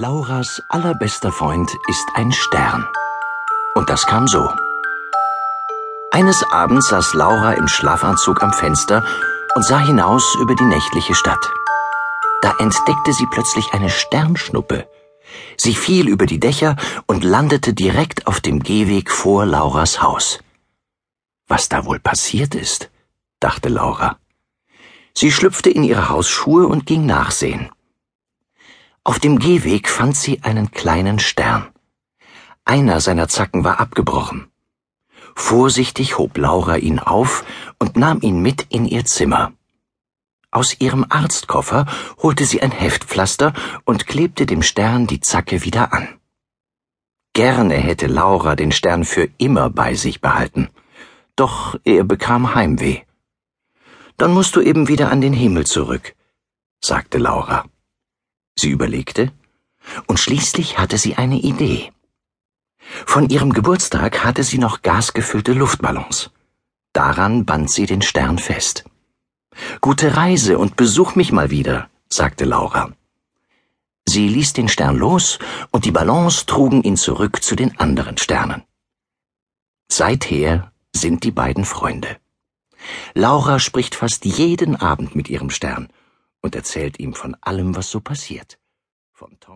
Lauras allerbester Freund ist ein Stern. Und das kam so. Eines Abends saß Laura im Schlafanzug am Fenster und sah hinaus über die nächtliche Stadt. Da entdeckte sie plötzlich eine Sternschnuppe. Sie fiel über die Dächer und landete direkt auf dem Gehweg vor Lauras Haus. Was da wohl passiert ist, dachte Laura. Sie schlüpfte in ihre Hausschuhe und ging nachsehen. Auf dem Gehweg fand sie einen kleinen Stern. Einer seiner Zacken war abgebrochen. Vorsichtig hob Laura ihn auf und nahm ihn mit in ihr Zimmer. Aus ihrem Arztkoffer holte sie ein Heftpflaster und klebte dem Stern die Zacke wieder an. Gerne hätte Laura den Stern für immer bei sich behalten, doch er bekam Heimweh. Dann musst du eben wieder an den Himmel zurück, sagte Laura. Sie überlegte, und schließlich hatte sie eine Idee. Von ihrem Geburtstag hatte sie noch gasgefüllte Luftballons. Daran band sie den Stern fest. Gute Reise und besuch mich mal wieder, sagte Laura. Sie ließ den Stern los, und die Ballons trugen ihn zurück zu den anderen Sternen. Seither sind die beiden Freunde. Laura spricht fast jeden Abend mit ihrem Stern und erzählt ihm von allem, was so passiert. Vom Tom